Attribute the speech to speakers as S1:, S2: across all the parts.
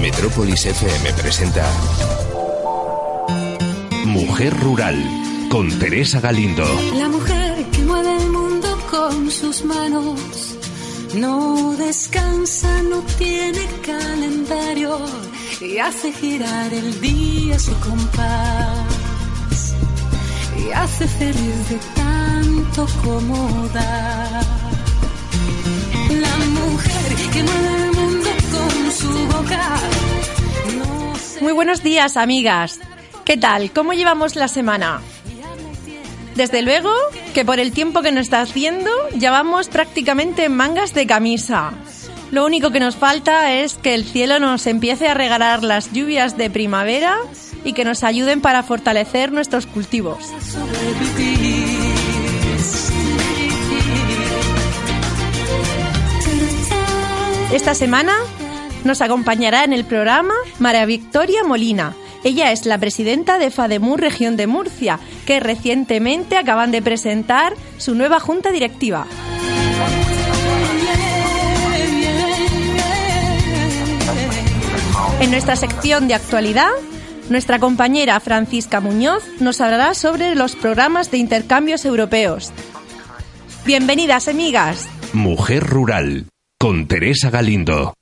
S1: Metrópolis FM presenta Mujer Rural con Teresa Galindo.
S2: La mujer que mueve el mundo con sus manos no descansa, no tiene calendario y hace girar el día su compás y hace feliz de tanto como da. La mujer que mueve el
S3: Muy buenos días, amigas. ¿Qué tal? ¿Cómo llevamos la semana? Desde luego que por el tiempo que nos está haciendo ya vamos prácticamente en mangas de camisa. Lo único que nos falta es que el cielo nos empiece a regalar las lluvias de primavera y que nos ayuden para fortalecer nuestros cultivos. Esta semana nos acompañará en el programa María Victoria Molina. Ella es la presidenta de FADEMUR Región de Murcia, que recientemente acaban de presentar su nueva junta directiva. En nuestra sección de actualidad, nuestra compañera Francisca Muñoz nos hablará sobre los programas de intercambios europeos. Bienvenidas, amigas.
S1: Mujer Rural con Teresa Galindo.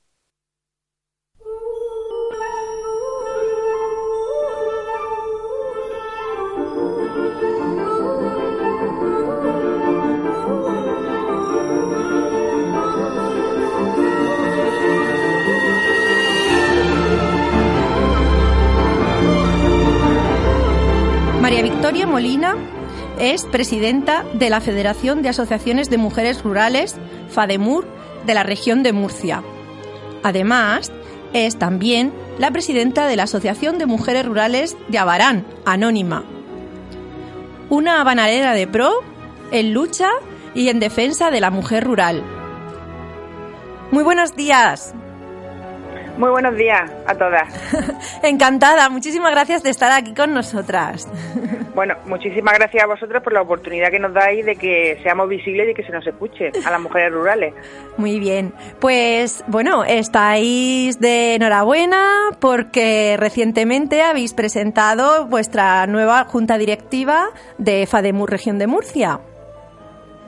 S3: Victoria Molina es presidenta de la Federación de Asociaciones de Mujeres Rurales, FADEMUR, de la región de Murcia. Además, es también la presidenta de la Asociación de Mujeres Rurales de Abarán, Anónima. Una banalera de pro en lucha y en defensa de la mujer rural. Muy buenos días.
S4: Muy buenos días a todas.
S3: Encantada, muchísimas gracias de estar aquí con nosotras.
S4: Bueno, muchísimas gracias a vosotros por la oportunidad que nos dais de que seamos visibles y que se nos escuche a las mujeres rurales.
S3: Muy bien, pues bueno, estáis de enhorabuena porque recientemente habéis presentado vuestra nueva junta directiva de FADEMUR Región de Murcia.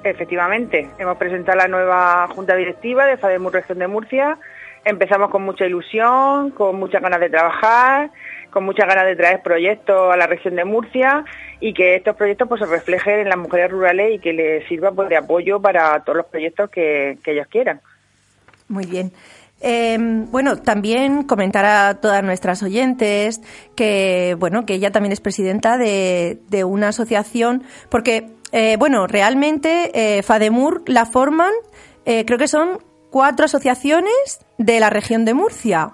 S4: Efectivamente, hemos presentado la nueva junta directiva de FADEMUR Región de Murcia. Empezamos con mucha ilusión, con muchas ganas de trabajar, con muchas ganas de traer proyectos a la región de Murcia y que estos proyectos pues se reflejen en las mujeres rurales y que les sirva pues de apoyo para todos los proyectos que, que ellos quieran.
S3: Muy bien. Eh, bueno, también comentar a todas nuestras oyentes que, bueno, que ella también es presidenta de, de una asociación, porque, eh, bueno, realmente eh, FADEMUR la forman, eh, creo que son cuatro asociaciones de la región de Murcia.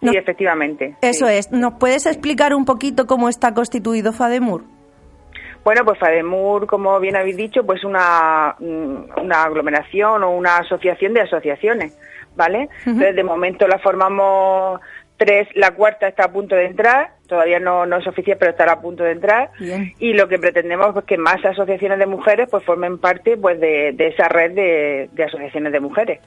S4: Sí, efectivamente.
S3: Eso
S4: sí.
S3: es. ¿Nos puedes explicar un poquito cómo está constituido FADEMUR?
S4: Bueno, pues FADEMUR, como bien habéis dicho, pues una, mm, una aglomeración o una asociación de asociaciones, ¿vale? Entonces, de momento la formamos tres, la cuarta está a punto de entrar, todavía no, no es oficial, pero estará a punto de entrar.
S3: Bien.
S4: Y lo que pretendemos es que más asociaciones de mujeres pues formen parte pues de, de esa red de, de asociaciones de mujeres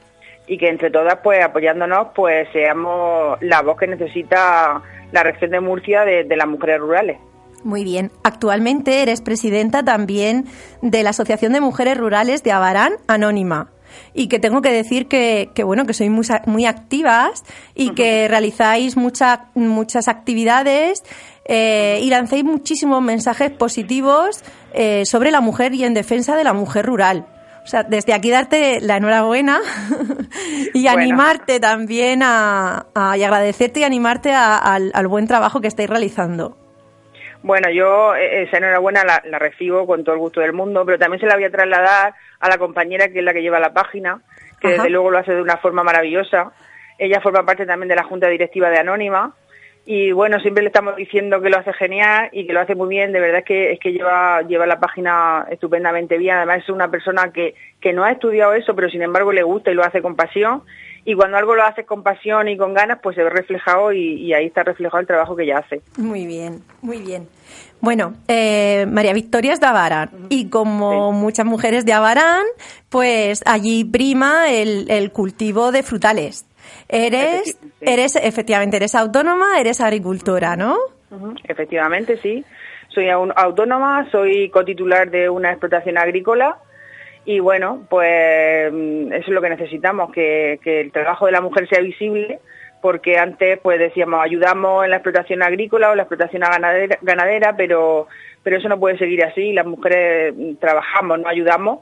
S4: y que entre todas pues apoyándonos pues seamos la voz que necesita la región de Murcia de, de las mujeres rurales.
S3: Muy bien. Actualmente eres presidenta también de la Asociación de Mujeres Rurales de Abarán Anónima. Y que tengo que decir que, que, bueno, que sois muy, muy activas y que realizáis mucha- muchas actividades eh, y lancéis muchísimos mensajes positivos eh, sobre la mujer y en defensa de la mujer rural. O sea, desde aquí darte la enhorabuena y
S4: Bueno.
S3: animarte también a, a- y agradecerte y animarte a- al, al buen trabajo que estáis realizando.
S4: Bueno, yo eh, esa enhorabuena la, la recibo con todo el gusto del mundo, pero también se la voy a trasladar a la compañera que es la que lleva la página, que
S3: Ajá.
S4: desde luego lo hace de una forma maravillosa. Ella forma parte también de la junta directiva de Anónima y bueno, siempre le estamos diciendo que lo hace genial y que lo hace muy bien. De verdad es que es que lleva lleva la página estupendamente bien. Además es una persona que que no ha estudiado eso, pero sin embargo le gusta y lo hace con pasión. Y cuando algo lo haces con pasión y con ganas, pues se ve reflejado y, y ahí está reflejado el trabajo que ella hace.
S3: Muy bien, muy bien. Bueno, eh, María Victoria es de Abarán y como
S4: Sí.
S3: muchas mujeres de Abarán, pues allí prima el, el cultivo de frutales. Eres, eres, efectivamente, eres autónoma, eres agricultora, ¿no?
S4: Efectivamente, sí. Soy autónoma, soy cotitular de una explotación agrícola y bueno, pues mm, eso es lo que necesitamos, que, que el trabajo de la mujer sea visible, porque antes pues decíamos ayudamos en la explotación agrícola o en la explotación ganadera, ganadera pero, pero eso no puede seguir así, las mujeres mm, trabajamos, no ayudamos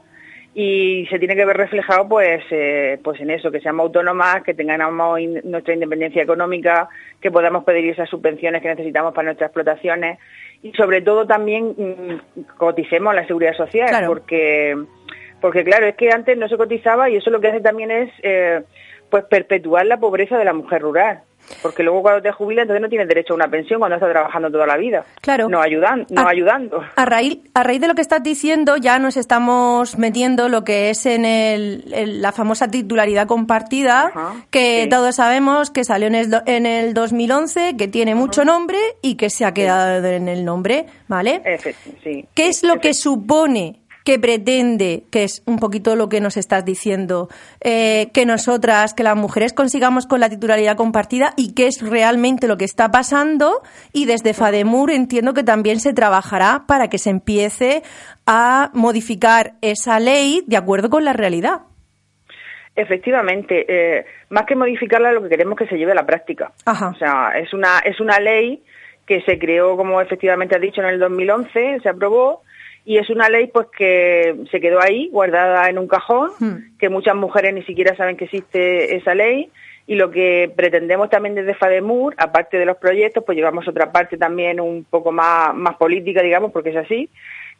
S4: y se tiene que ver reflejado pues eh, pues en eso que seamos autónomas que tengamos in- nuestra independencia económica que podamos pedir esas subvenciones que necesitamos para nuestras explotaciones y sobre todo también mm, coticemos la seguridad social
S3: Claro.
S4: porque porque claro es que antes no se cotizaba y eso lo que hace también es eh, pues perpetuar la pobreza de la mujer rural porque luego cuando te jubilas entonces no tienes derecho a una pensión cuando estás trabajando toda la vida
S3: Claro.
S4: no ayudan no
S3: A-
S4: ayudando
S3: A raíz, a raíz de lo que estás diciendo, ya nos estamos metiendo lo que es en, el, en la famosa titularidad compartida,
S4: Ajá,
S3: que
S4: sí.
S3: todos sabemos que salió en el, en el 2011, que tiene mucho nombre y que se ha quedado en el nombre, ¿vale?
S4: Efe- sí
S3: ¿Qué es lo que supone, que pretende, que es un poquito lo que nos estás diciendo, eh, que nosotras, que las mujeres consigamos con la titularidad compartida y qué es realmente lo que está pasando? Y desde FADEMUR entiendo que también se trabajará para que se empiece a modificar esa ley de acuerdo con la realidad.
S4: Efectivamente, eh, más que modificarla, lo que queremos es que se lleve a la práctica.
S3: Ajá.
S4: O sea, es una, es una ley que se creó, como efectivamente has dicho, en el 2011, se aprobó, y es una ley pues que se quedó ahí, guardada en un cajón,
S3: Hmm.
S4: que muchas mujeres ni siquiera saben que existe esa ley, y lo que pretendemos también desde FADEMUR, aparte de los proyectos, pues llevamos otra parte también un poco más, más política, digamos, porque es así,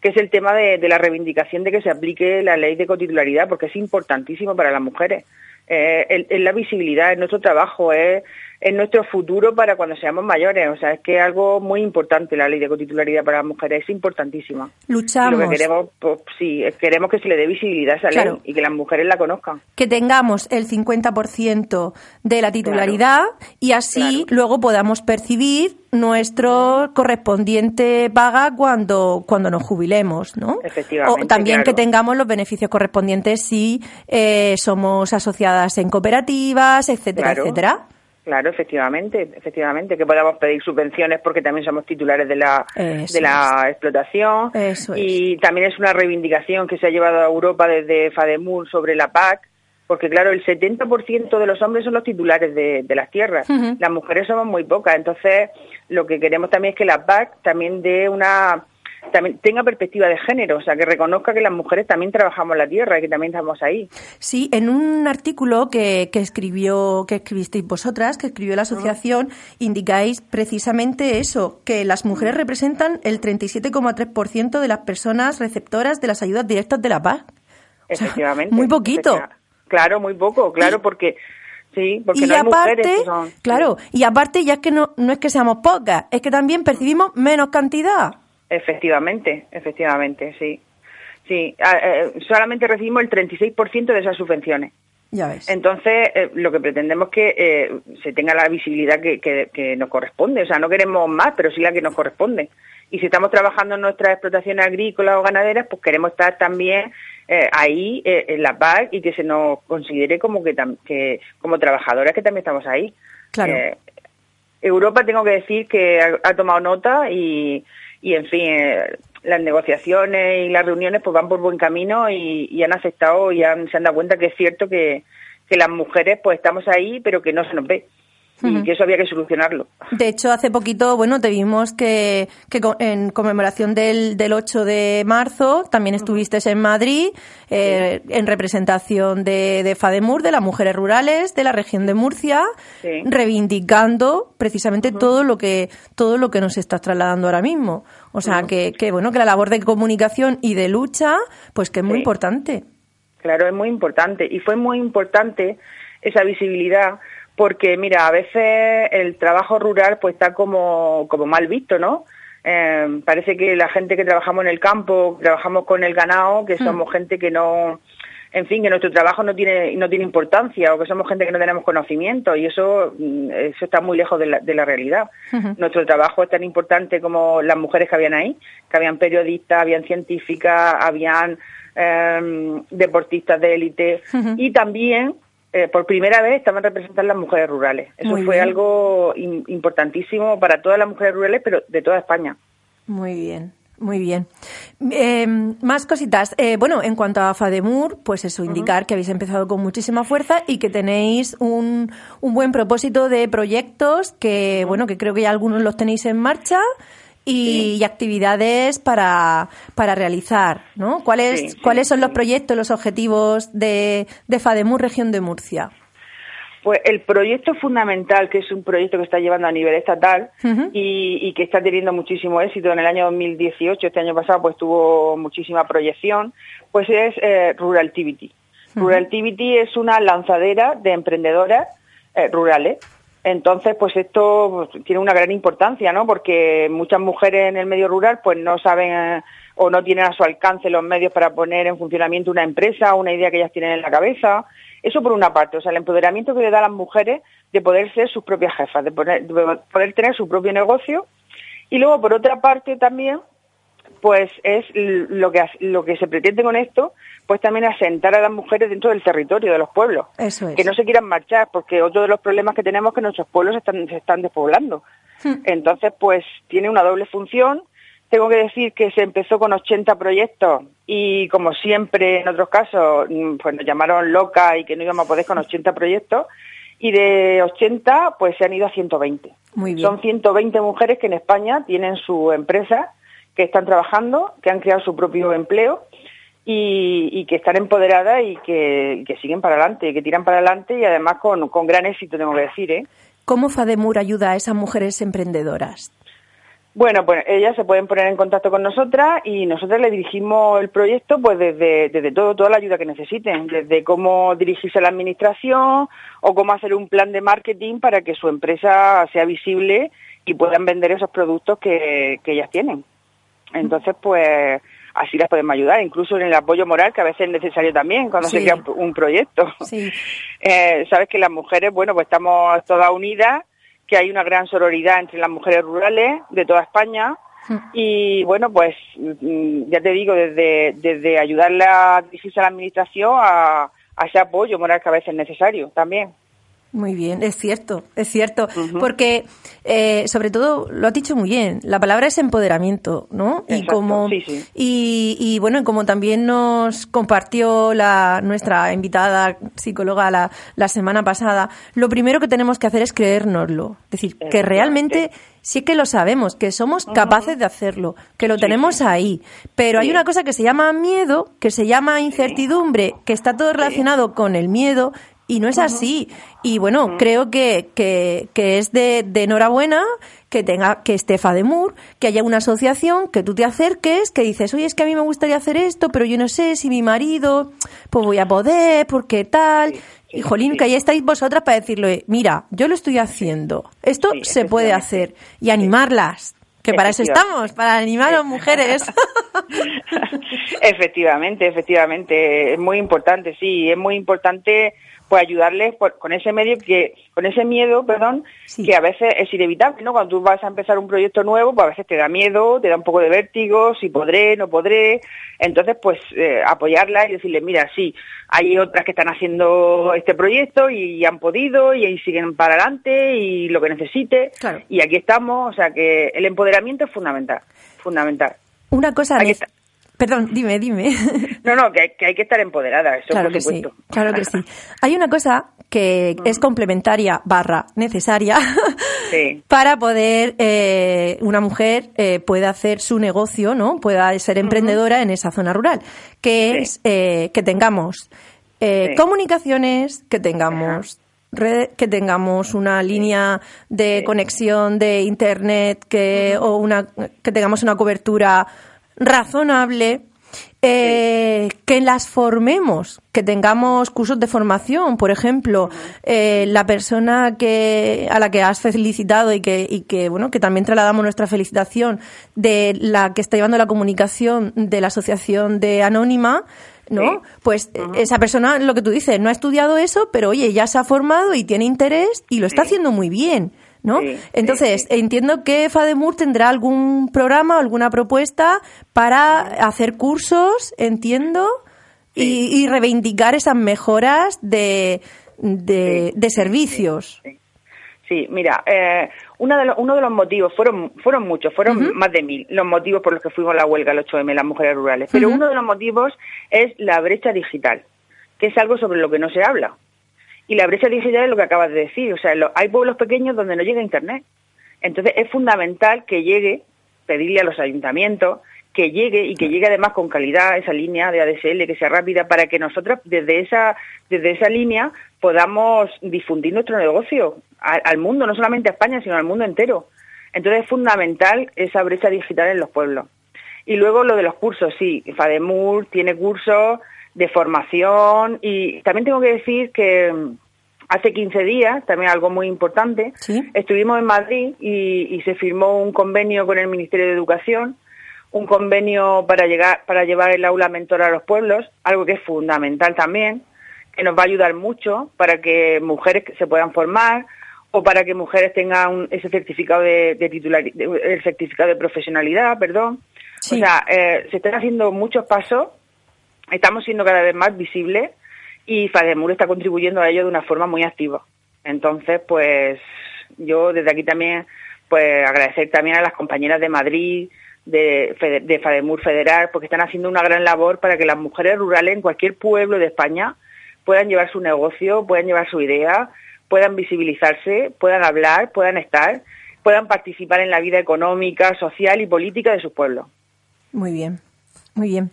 S4: que es el tema de, de la reivindicación de que se aplique la ley de cotitularidad, porque es importantísimo para las mujeres. Eh, es, es la visibilidad, es nuestro trabajo, es, es nuestro futuro para cuando seamos mayores. O sea, es que es algo muy importante la ley de cotitularidad para las mujeres, es importantísima. Y
S3: Luchamos.
S4: Lo que queremos, pues sí, queremos que se le dé visibilidad a esa
S3: Claro.
S4: ley y que las mujeres la conozcan.
S3: que tengamos el 50% de la titularidad y así
S4: Claro.
S3: luego podamos percibir nuestro correspondiente paga cuando, cuando nos jubilemos, ¿no?
S4: Efectivamente,
S3: O también que tengamos los beneficios correspondientes si eh, somos asociadas en cooperativas, etcétera, etcétera.
S4: Claro, efectivamente, efectivamente, que podamos pedir subvenciones porque también somos titulares de la,
S3: Eso
S4: de la explotación.
S3: Eso es.
S4: y también es una reivindicación que se ha llevado a Europa desde FADEMUR sobre la PAC, porque claro, el 70% de los hombres son los titulares de, de las tierras, las mujeres somos muy pocas, entonces lo que queremos también es que la PAC también dé una también tenga perspectiva de género, o sea, que reconozca que las mujeres también trabajamos la tierra y que también estamos ahí.
S3: Sí, en un artículo que, que escribió, que escribisteis vosotras, que escribió la asociación, indicáis precisamente eso, que las mujeres representan el 37,3% de las personas receptoras de las ayudas directas de la paz. O sea,
S4: Efectivamente.
S3: muy poquito.
S4: Claro, muy poco, claro, porque sí, porque
S3: y
S4: no hay
S3: aparte,
S4: mujeres que son
S3: claro, y aparte ya es que no, no es que seamos pocas, es que también percibimos menos cantidad.
S4: Efectivamente, efectivamente, sí. Sí, a- eh, solamente recibimos el 36% de esas subvenciones.
S3: Ya ves.
S4: Entonces, eh, lo que pretendemos es que eh, se tenga la visibilidad que, que- que nos corresponde. O sea, no queremos más, pero sí la que nos corresponde. Y si estamos trabajando en nuestras explotaciones agrícolas o ganaderas, pues queremos estar también eh, ahí en la PAC y que se nos considere como que, que como trabajadoras que también estamos ahí.
S3: Claro.
S4: Europa, tengo que decir que ha, ha tomado nota y, y en fin, eh, las negociaciones y las reuniones pues van por buen camino y, han aceptado y han, se han dado cuenta que es cierto que, que las mujeres pues estamos ahí, pero que no se nos ve. Y que eso había que solucionarlo.
S3: De hecho, hace poquito, bueno, te vimos que, que en conmemoración del, del 8 de marzo también estuviste en Madrid eh, en representación de, de FADEMUR, de las mujeres rurales de la región de Murcia,
S4: Sí.
S3: reivindicando precisamente todo lo que todo lo que nos estás trasladando ahora mismo. O sea, que, que, bueno, que la labor de comunicación y de lucha, pues que es muy
S4: Sí.
S3: importante.
S4: Claro, es muy importante. Y fue muy importante esa visibilidad porque, mira, a veces el trabajo rural pues está como, como mal visto, ¿no? Eh, parece que la gente que trabajamos en el campo, que trabajamos con el ganado, que somos gente que no, en fin, que nuestro trabajo no tiene no tiene importancia o que somos gente que no tenemos conocimiento y eso mm, eso está muy lejos de la, de la realidad.
S3: Ujú.
S4: Nuestro trabajo es tan importante como las mujeres que habían ahí, que habían periodistas, habían científicas, habían em, deportistas de élite
S3: Ujú.
S4: y también eh, por primera vez estaban representadas las mujeres rurales. Eso fue algo importantísimo para todas las mujeres rurales, pero de toda España.
S3: Muy bien. Muy bien. Eh, más cositas. Eh, bueno, en cuanto a FADEMUR, pues eso, indicar que habéis empezado con muchísima fuerza y que tenéis un, un buen propósito de proyectos que, bueno, que creo que ya algunos los tenéis en marcha y, actividades para, para realizar, ¿no? ¿Cuáles, ¿cuáles son los proyectos, los objetivos de, de FADEMUR Región de Murcia?
S4: Pues el proyecto fundamental, que es un proyecto que está llevando a nivel estatal y, que está teniendo muchísimo éxito en el año 2018, este año pasado pues tuvo muchísima proyección, pues es eh, Ruraltivity. Ruraltivity es una lanzadera de emprendedoras eh, rurales. Entonces, pues esto tiene una gran importancia, ¿no? Porque muchas mujeres en el medio rural pues no saben o no tienen a su alcance los medios para poner en funcionamiento una empresa, una idea que ellas tienen en la cabeza eso por una parte, o sea, el empoderamiento que le da a las mujeres de poder ser sus propias jefas, de, poder tener su propio negocio. Y luego, por otra parte, también, pues es lo que, lo que se pretende con esto, pues también asentar a las mujeres dentro del territorio de los pueblos. Que no se quieran marchar, porque otro de los problemas que tenemos es que nuestros pueblos están, se están despoblando. Hmm. Entonces, pues tiene una doble función tengo que decir que se empezó con 80 proyectos y como siempre en otros casos, mm, pues nos llamaron loca y que no íbamos a poder con 80 proyectos y de 80 pues se han ido a 120. Muy bien. Son 120 mujeres que en España tienen su empresa, que están trabajando, que han creado su propio empleo y, que están empoderadas y que, siguen para adelante, que tiran para adelante y además con, con gran éxito, tengo que decir. ¿eh?
S3: ¿Cómo FADEMUR ayuda a esas mujeres emprendedoras?
S4: Bueno, pues ellas se pueden poner en contacto con nosotras y nosotros le dirigimos el proyecto pues desde, desde todo, toda la ayuda que necesiten, desde cómo dirigirse a la administración o cómo hacer un plan de marketing para que su empresa sea visible y puedan vender esos productos que, que ellas tienen. Entonces, pues así las podemos ayudar, incluso en el apoyo moral, que a veces es necesario también cuando se crea un, proyecto. Sí. Eh, Sabes que las mujeres, bueno, pues estamos todas unidas que hay una gran sororidad entre las mujeres rurales de toda España. Hmm. Y bueno, pues mm, ya te digo, desde, desde ayudarle a dirigirse a la administración a, a ese apoyo moral que a veces es necesario también.
S3: Muy bien, es cierto, es cierto, porque eh, sobre todo lo has dicho muy bien. La palabra es empoderamiento, ¿no? y como Y, y, bueno, como también nos compartió la nuestra invitada psicóloga la, la semana pasada, lo primero que tenemos que hacer es creérnoslo, es decir, que realmente sí que lo sabemos, que somos capaces de hacerlo, que lo tenemos ahí. Pero hay una cosa que se llama miedo, que se llama incertidumbre, que está todo relacionado con el miedo y no es así. Y bueno, creo que, que, que es de, de, enhorabuena que tenga que esté FADEMUR, que haya una asociación, que tú te acerques, que dices, oye, es que a mí me gustaría hacer esto, pero yo no sé si mi marido, pues voy a poder, porque tal. Y jolín, que ahí estáis vosotras para decirle, mira, yo lo estoy haciendo, esto se puede hacer, y animarlas, que para eso estamos, para animar a las mujeres.
S4: efectivamente, efectivamente, es muy importante, sí, es muy importante pues ayudarles con ese medio que con ese miedo perdón que a veces es inevitable no cuando tú vas a empezar un proyecto nuevo pues a veces te da miedo te da un poco de vértigo si podré no podré. Entonces pues eh, apoyarla y decirle mira sí hay otras que están haciendo este proyecto y, han podido y, siguen para adelante y lo que necesite y aquí estamos o sea que el empoderamiento es fundamental fundamental.
S3: Una cosa Perdón, dime, dime.
S4: No, no, que hay que, estar empoderada, eso
S3: claro que Sí, claro que sí. Hay una cosa que es complementaria barra necesaria para poder eh, una mujer eh, pueda hacer su negocio, ¿no? Pueda ser emprendedora en esa zona rural, que es eh, que tengamos eh, comunicaciones, que tengamos que tengamos una línea de conexión de internet que o una que tengamos una cobertura razonable, eh, que las formemos, que tengamos cursos de formación, por ejemplo, eh, la persona que a la que has felicitado y que, y que bueno que también trasladamos nuestra felicitación de la que está llevando la comunicación de la asociación de Anónima, ¿no? Pues esa persona, lo que tú dices, no ha estudiado eso, pero oye, ya se ha formado y tiene interés y lo está haciendo muy bien. ¿No? Entonces, entiendo que FADEMUR tendrá algún programa, alguna propuesta para hacer cursos, entiendo, y, reivindicar esas mejoras de, de, de servicios.
S4: Sí, mira, eh, uno, de los, uno de los motivos, fueron, fueron muchos, fueron más de mil los motivos por los que fuimos a la huelga el 8M, las mujeres rurales, pero uno de los motivos es la brecha digital, que es algo sobre lo que no se habla. Y la brecha digital es lo que acabas de decir, o sea, hay pueblos pequeños donde no llega Internet. Entonces es fundamental que llegue, pedirle a los ayuntamientos, que llegue y que llegue además con calidad esa línea de ADSL, que sea rápida, para que nosotros desde esa, desde esa línea podamos difundir nuestro negocio al, mundo, no solamente a España, sino al mundo entero. Entonces es fundamental esa brecha digital en los pueblos. Y luego lo de los cursos, sí, FADEMUR tiene cursos de formación y también tengo que decir que mm, hace 15 días, también algo muy importante, estuvimos en Madrid y, se firmó un convenio con el Ministerio de Educación, un convenio para, llegar, para llevar el aula mentor a los pueblos, algo que es fundamental también, que nos va a ayudar mucho para que mujeres se puedan formar o para que mujeres tengan ese certificado de, titular, el certificado de profesionalidad, perdón. O sea, eh, se están haciendo muchos pasos estamos siendo cada vez más visibles y FADEMUR está contribuyendo a ello de una forma muy activa. Entonces, pues yo desde aquí también, pues agradecer también a las compañeras de Madrid, de, de FADEMUR Federal, porque están haciendo una gran labor para que las mujeres rurales en cualquier pueblo de España puedan llevar su negocio, puedan llevar su idea, puedan visibilizarse, puedan hablar, puedan estar, puedan participar en la vida económica, social y política de su pueblo.
S3: Muy bien, muy bien.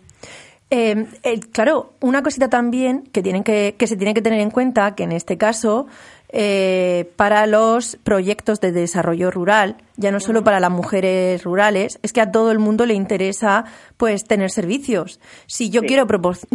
S3: Eh, claro, una cosita también que, tienen que, que se tiene que tener en cuenta, que en este caso eh, para los proyectos de desarrollo rural, ya no solo para las mujeres rurales, es que a todo el mundo le interesa pues tener servicios. Si yo quiero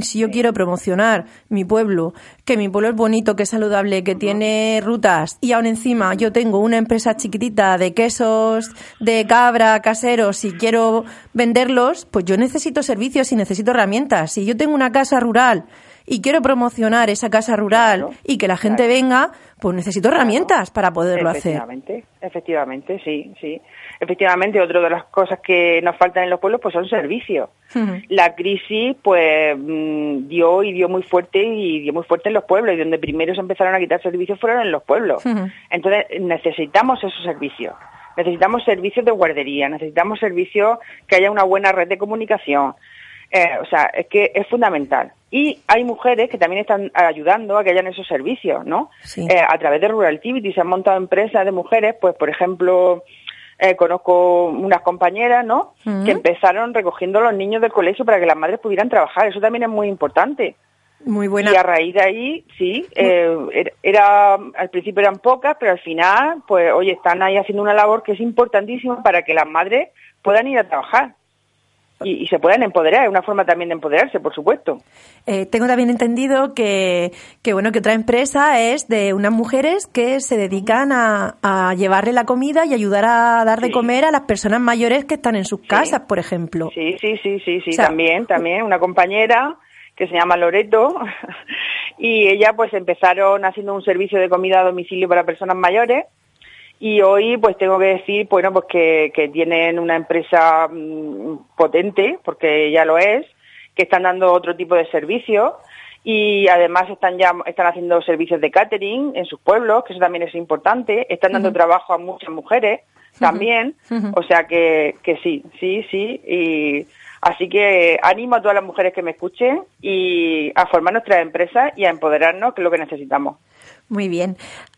S3: si yo quiero promocionar mi pueblo, que mi pueblo es bonito, que es saludable, que tiene rutas y aún encima yo tengo una empresa chiquitita de quesos de cabra caseros y quiero venderlos, pues yo necesito servicios y necesito herramientas. Si yo tengo una casa rural y quiero promocionar esa casa rural y que la gente venga, pues necesito herramientas para poderlo
S4: hacer. Efectivamente, efectivamente, sí, sí. Efectivamente, otra de las cosas que nos faltan en los pueblos pues son servicios. La crisis pues mm, dio y dio muy fuerte y dio muy fuerte en los pueblos y donde primero se empezaron a quitar servicios fueron en los pueblos. Entonces necesitamos esos servicios. Necesitamos servicios de guardería, necesitamos servicios que haya una buena red de comunicación, eh, o sea, es que es fundamental. Y hay mujeres que también están ayudando a que hayan esos servicios, ¿no? Eh, a través de Rural Activity se han montado empresas de mujeres, pues por ejemplo, eh, conozco unas compañeras, ¿no? Que empezaron recogiendo a los niños del colegio para que las madres pudieran trabajar. Eso también es muy importante.
S3: Muy buena.
S4: Y a raíz de ahí, sí, era, al principio eran pocas, pero al final, pues, oye, están ahí haciendo una labor que es importantísima para que las madres puedan ir a trabajar y, se puedan empoderar, es una forma también de empoderarse, por supuesto.
S3: Eh, tengo también entendido que, que, bueno, que otra empresa es de unas mujeres que se dedican a, a llevarle la comida y ayudar a dar de comer a las personas mayores que están en sus casas, por ejemplo.
S4: Sí, sí, sí, sí, sí, también, también, una compañera que se llama Loreto y ella pues empezaron haciendo un servicio de comida a domicilio para personas mayores y hoy pues tengo que decir bueno pues que, que tienen una empresa mm, potente porque ya lo es que están dando otro tipo de servicios. Y además están ya están haciendo servicios de catering en sus pueblos que eso también es importante. Están dando trabajo a muchas mujeres también. O sea que, que sí sí sí. Y así que animo a todas las mujeres que me escuchen y a formar nuestras empresas y a empoderarnos que es lo que necesitamos.
S3: Muy bien.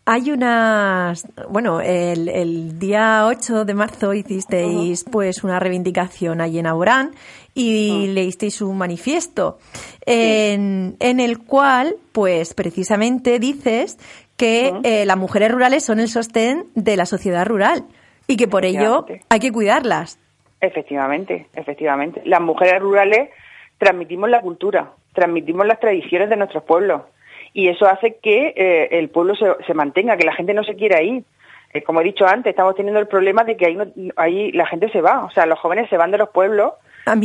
S3: Hay unas, bueno, el, día 8 de marzo hicisteis pues una reivindicación allí en Aborán y leísteis un manifiesto en, el cual pues precisamente dices que eh, las mujeres rurales son el sostén de la sociedad rural y que por ello hay que cuidarlas.
S4: Efectivamente, efectivamente. Las mujeres rurales transmitimos la cultura, transmitimos las tradiciones de nuestros pueblos y eso hace que eh, el pueblo se, se, mantenga, que la gente no se quiera ir. Eh, como he dicho antes, estamos teniendo el problema de que ahí, ahí la gente se va, o sea, los jóvenes se van de los pueblos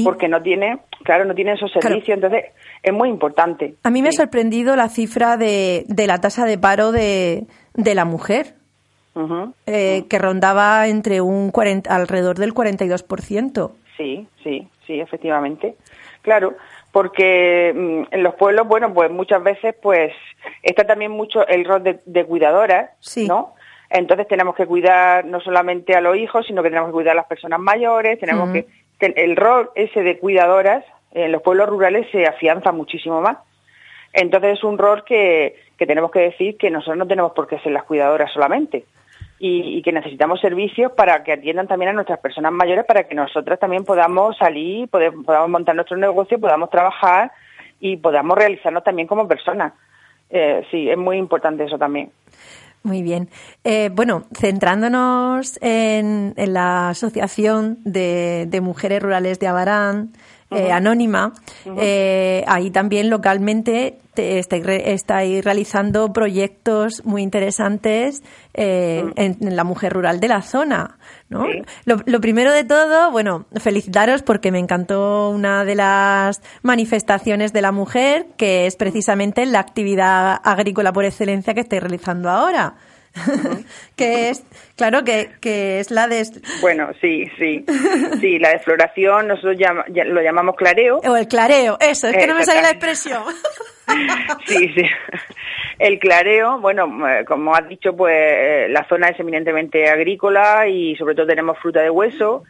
S4: porque no tiene, claro, no tienen esos servicios, entonces es muy importante.
S3: A mí me ha sorprendido la cifra de, de la tasa de paro de, de la mujer. Eh, que rondaba entre un 40, alrededor del 42%.
S4: Sí, sí, sí, efectivamente. Claro, porque mm, en los pueblos, bueno, pues muchas veces pues está también mucho el rol de, de cuidadoras, ¿no? Entonces tenemos que cuidar no solamente a los hijos, sino que tenemos que cuidar a las personas mayores, tenemos que el rol ese de cuidadoras en los pueblos rurales se afianza muchísimo más. Entonces es un rol que, que tenemos que decir que nosotros no tenemos por qué ser las cuidadoras solamente y, que necesitamos servicios para que atiendan también a nuestras personas mayores para que nosotras también podamos salir, podamos, montar nuestro negocio, podamos trabajar y podamos realizarnos también como personas. Eh, sí, es muy importante eso también.
S3: Muy bien. Eh, bueno, centrándonos en, la Asociación de Mujeres Rurales de Abarán, eh, anónima, eh, ahí también localmente estáis, realizando proyectos muy interesantes eh, en, la mujer rural de la zona. ¿no? Lo, primero de todo, bueno, felicitaros porque me encantó una de las manifestaciones de la mujer, que es precisamente la actividad agrícola por excelencia que estáis realizando ahora. que es, claro, que, que es la de...
S4: Bueno, sí, sí, sí, la de floración nosotros lo llamamos clareo.
S3: O el clareo, eso, es que no me sale la expresión.
S4: sí, sí. El clareo, bueno, eh, como has dicho, pues eh, la zona es eminentemente agrícola y sobre todo tenemos fruta de hueso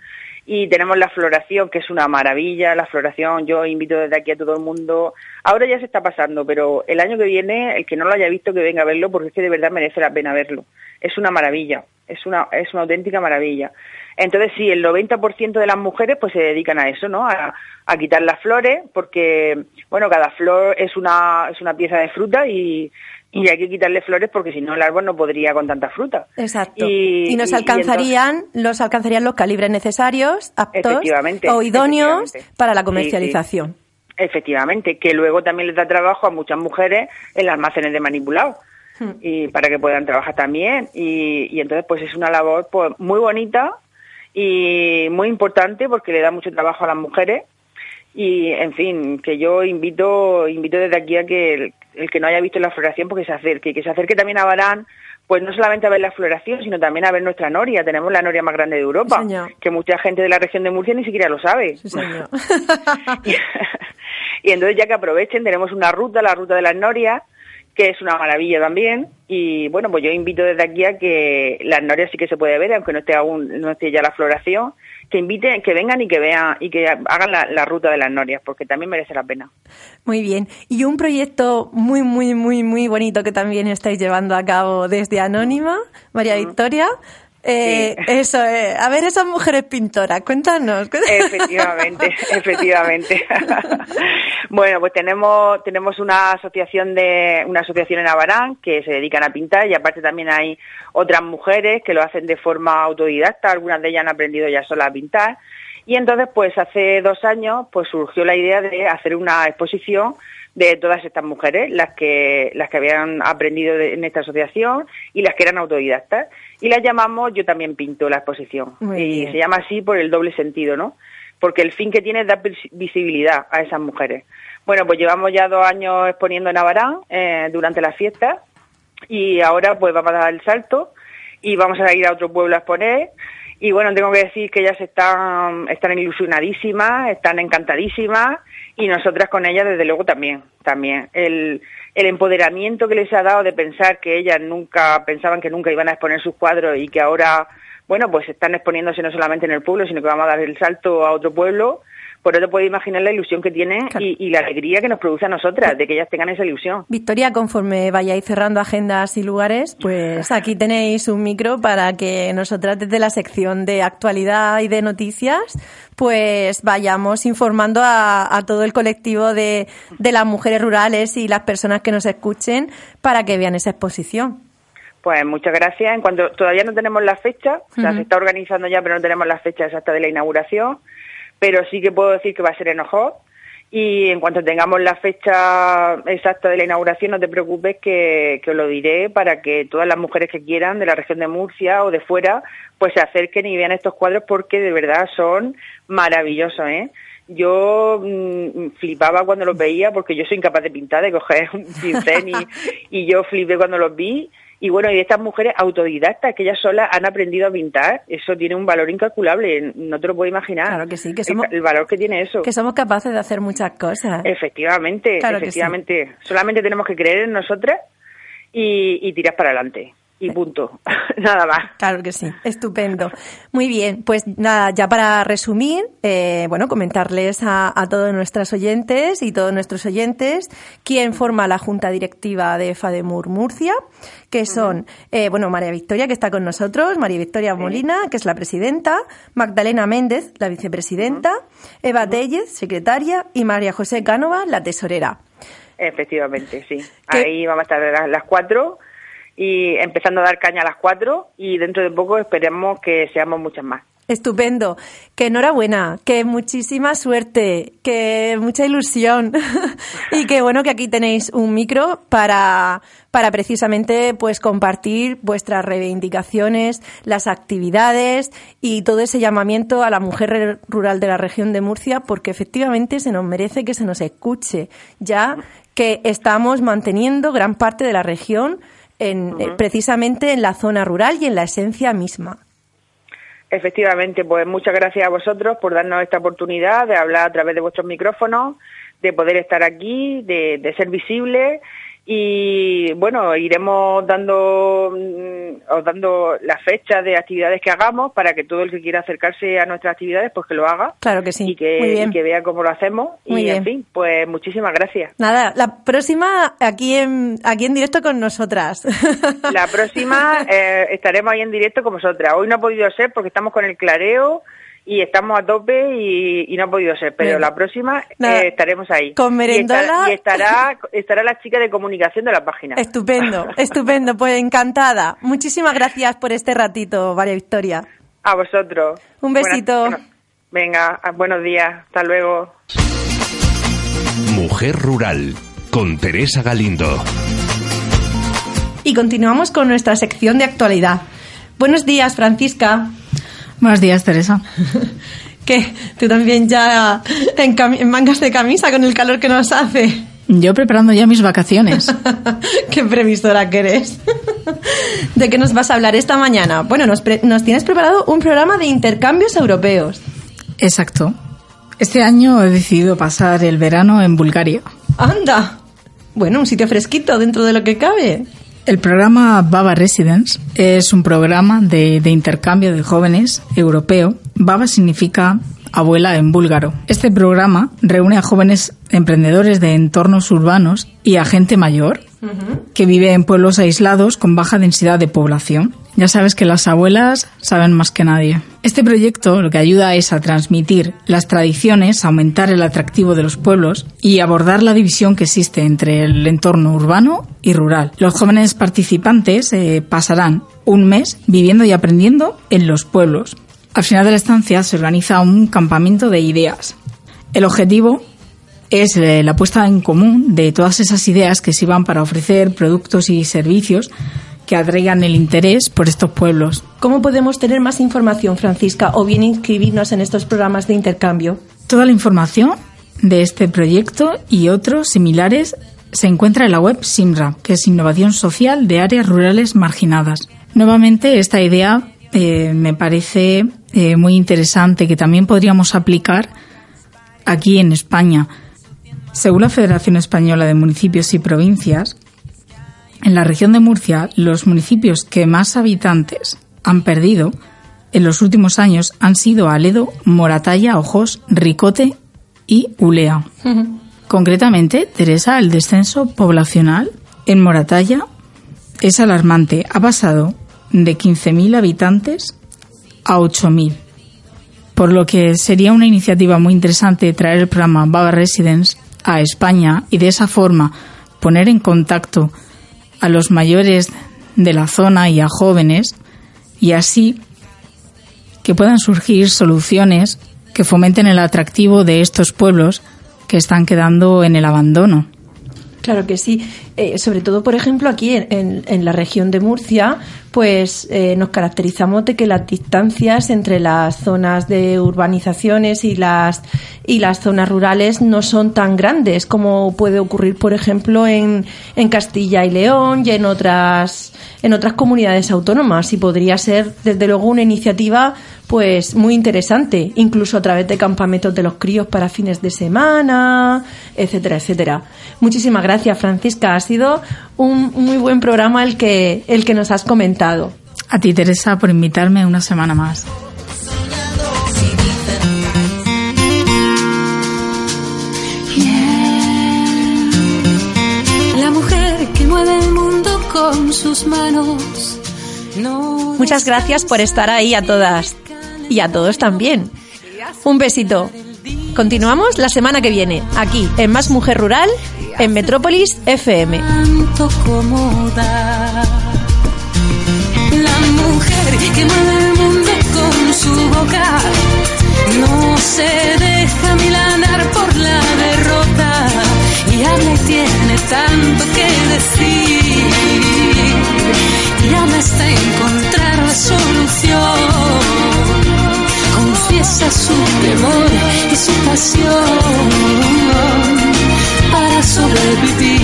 S4: y tenemos la floración, que es una maravilla, la floración, yo invito desde aquí a todo el mundo, ahora ya se está pasando, pero el año que viene, el que no lo haya visto, que venga a verlo, porque es que de verdad merece la pena verlo. Es una maravilla, es una, es una auténtica maravilla. Entonces, sí, el 90% de las mujeres pues se dedican a eso, ¿no? A, a, quitar las flores, porque, bueno, cada flor es una, es una pieza de fruta y, y hay que quitarle flores porque si no el árbol no podría con tanta fruta.
S3: Exacto. Y, nos alcanzarían, los alcanzarían los calibres necesarios, aptos o idóneos para la comercialización.
S4: Efectivamente, que luego también les da trabajo a muchas mujeres en los almacenes de manipulado hmm. y para que puedan trabajar también y, y entonces pues es una labor pues muy bonita y muy importante porque le da mucho trabajo a las mujeres y en fin que yo invito invito desde aquí a que el, que no haya visto la floración porque se acerque que se acerque también a Barán pues no solamente a ver la floración sino también a ver nuestra noria. Tenemos la noria más grande de Europa que mucha gente de la región de Murcia ni siquiera lo sabe. Y, y entonces ya que aprovechen tenemos una ruta la ruta de las norias que es una maravilla también. Y bueno, pues yo invito desde aquí a que las norias sí que se puede ver, aunque no esté aún, no esté ya la floración, que inviten, que vengan y que vean y que hagan la, ruta de las norias, porque también merece la pena.
S3: Muy bien. Y un proyecto muy, muy, muy, muy bonito que también estáis llevando a cabo desde Anónima, María Victoria, eh, Eso, eh. a ver esas mujeres pintoras, cuéntanos.
S4: Efectivamente, efectivamente. bueno, pues tenemos tenemos una asociación de una asociación en Abarán que se dedican a pintar y aparte también hay otras mujeres que lo hacen de forma autodidacta, algunas de ellas han aprendido ya solas a pintar y entonces pues hace dos años pues surgió la idea de hacer una exposición de todas estas mujeres, las que, las que habían aprendido en esta asociación y las que eran autodidactas. Y las llamamos Yo también pinto la exposición. y se llama así por el doble sentido, ¿no? Porque el fin que tiene es dar visibilidad a esas mujeres. Bueno, pues llevamos ya dos años exponiendo en Abarán eh, durante las fiestas y ahora pues vamos a dar el salto y vamos a ir a otro pueblo a exponer y bueno, tengo que decir que ellas están, están ilusionadísimas, están encantadísimas y nosotras con ellas desde luego también, también. El, el empoderamiento que les ha dado de pensar que ellas nunca, pensaban que nunca iban a exponer sus cuadros y que ahora, bueno, pues están exponiéndose no solamente en el pueblo, sino que vamos a dar el salto a otro pueblo por eso puede imaginar la ilusión que tienen y, la alegría que nos produce a nosotras de que ellas tengan esa ilusión.
S3: Victoria, conforme vayáis cerrando agendas y lugares, pues aquí tenéis un micro para que nosotras desde la sección de actualidad y de noticias pues vayamos informando a, todo el colectivo de, las mujeres rurales y las personas que nos escuchen para que vean esa exposición.
S4: Pues muchas gracias. En cuanto todavía no tenemos la fecha, o sea, se está organizando ya, pero no tenemos la fecha exacta de la inauguración pero sí que puedo decir que va a ser en Y en cuanto tengamos la fecha exacta de la inauguración, no te preocupes que, os lo diré para que todas las mujeres que quieran de la región de Murcia o de fuera, pues se acerquen y vean estos cuadros porque de verdad son maravillosos, ¿eh? Yo mm, flipaba cuando los veía porque yo soy incapaz de pintar, de coger un pincel y yo flipé cuando los vi Y bueno, y estas mujeres autodidactas que ellas solas han aprendido a pintar, eso tiene un valor incalculable, no te lo puedo imaginar.
S3: Claro que sí, que somos,
S4: el, valor que tiene eso.
S3: Que somos capaces de hacer muchas cosas.
S4: Efectivamente, efectivamente. Solamente tenemos que creer en nosotras y, y tirar para adelante y punto. nada más.
S3: Claro que sí, estupendo. Muy bien, pues nada, ya para resumir, eh, bueno, comentarles a, todos nuestros oyentes y todos nuestros oyentes quién forma la junta directiva de FADEMUR Murcia, que son, eh, bueno, María Victoria, que está con nosotros, María Victoria Molina, que es la presidenta, Magdalena Méndez, la vicepresidenta, Eva Tellez, secretaria, y María José Cánova, la tesorera.
S4: Efectivamente, sí. Ahí vamos a estar las cuatro y empezando a dar caña a las cuatro y dentro de poco esperemos que seamos muchas más.
S3: Estupendo. Que enhorabuena, que muchísima suerte, que mucha ilusión y que bueno que aquí tenéis un micro para, para precisamente pues compartir vuestras reivindicaciones, las actividades y todo ese llamamiento a la mujer rural de la región de Murcia porque efectivamente se nos merece que se nos escuche ya que estamos manteniendo gran parte de la región en, eh, precisamente en la zona rural y en la esencia misma.
S4: Efectivamente, pues muchas gracias a vosotros por darnos esta oportunidad de hablar a través de vuestros micrófonos, de poder estar aquí, de, de ser visibles y bueno, iremos dando mm, os dando la fecha de actividades que hagamos para que todo el que quiera acercarse a nuestras actividades pues que lo haga.
S3: Claro que sí.
S4: Y que, que vea cómo lo hacemos. y en fin, pues muchísimas gracias.
S3: Nada, la próxima aquí en, aquí en directo con nosotras.
S4: La próxima eh, estaremos ahí en directo con vosotras. Hoy no ha podido ser porque estamos con el clareo y estamos a tope y, no ha podido ser, pero la próxima eh, estaremos ahí.
S3: Con merendola.
S4: Y, estará, estará la chica de comunicación de la página.
S3: Estupendo, estupendo, pues encantada. Muchísimas gracias por este ratito, María Victoria.
S4: A vosotros.
S3: Un besito.
S4: venga, buenos días, hasta luego.
S1: Mujer Rural, con Teresa Galindo.
S3: Y continuamos con nuestra sección de actualidad. Buenos días, Francisca.
S5: Buenos días, Teresa.
S3: ¿Qué? ¿Tú también ya en, mangas de camisa con el calor que nos hace?
S5: Yo preparando ya mis vacaciones.
S3: Qué previsora que eres. ¿De qué nos vas a hablar esta mañana? Bueno, nos, nos tienes preparado un programa de intercambios europeos.
S5: Exacto. Este año he decidido pasar el verano en Bulgaria.
S3: ¡Anda! Bueno, un sitio fresquito dentro de lo que cabe.
S5: El programa Baba Residence es un programa de, intercambio de jóvenes europeo. Baba significa abuela en búlgaro. Este programa reúne a jóvenes emprendedores de entornos urbanos y a gente mayor que vive en pueblos aislados con baja densidad de población. Ya sabes que las abuelas saben más que nadie. Este proyecto lo que ayuda es a transmitir las tradiciones, aumentar el atractivo de los pueblos y abordar la división que existe entre el entorno urbano y rural. Los jóvenes participantes eh, pasarán un mes viviendo y aprendiendo en los pueblos. Al final de la estancia se organiza un campamento de ideas. El objetivo es eh, la puesta en común de todas esas ideas que sirvan para ofrecer productos y servicios que atraigan el interés por estos pueblos.
S3: ¿Cómo podemos tener más información, Francisca, o bien inscribirnos en estos programas de intercambio?
S5: Toda la información de este proyecto y otros similares se encuentra en la web SIMRA, que es Innovación Social de Áreas Rurales Marginadas. Nuevamente, esta idea eh, me parece eh, muy interesante que también podríamos aplicar aquí en España. Según la Federación Española de Municipios y Provincias, en la región de Murcia, los municipios que más habitantes han perdido en los últimos años han sido Aledo, Moratalla, Ojos, Ricote y Ulea. Concretamente, Teresa, el descenso poblacional en Moratalla es alarmante. Ha pasado de 15.000 habitantes a 8.000 por lo que sería una iniciativa muy interesante traer el programa Baba Residence a España y de esa forma poner en contacto a los mayores de la zona y a jóvenes y así que puedan surgir soluciones que fomenten el atractivo de estos pueblos que están quedando en el abandono.
S3: Claro que sí. Eh, sobre todo, por ejemplo, aquí en, en, la región de Murcia, pues eh, nos caracterizamos de que las distancias entre las zonas de urbanizaciones y las y las zonas rurales no son tan grandes como puede ocurrir, por ejemplo, en, en Castilla y León y en otras en otras comunidades autónomas y podría ser desde luego una iniciativa pues muy interesante, incluso a través de campamentos de los críos para fines de semana, etcétera, etcétera. Muchísimas gracias, Francisca. Ha sido un muy buen programa el que el que nos has comentado.
S5: A ti, Teresa, por invitarme una semana más.
S3: Muchas gracias por estar ahí a todas y a todos también. Un besito. Continuamos la semana que viene, aquí en Más Mujer Rural, en Metrópolis FM.
S2: Y su pasión. Para sobrevivir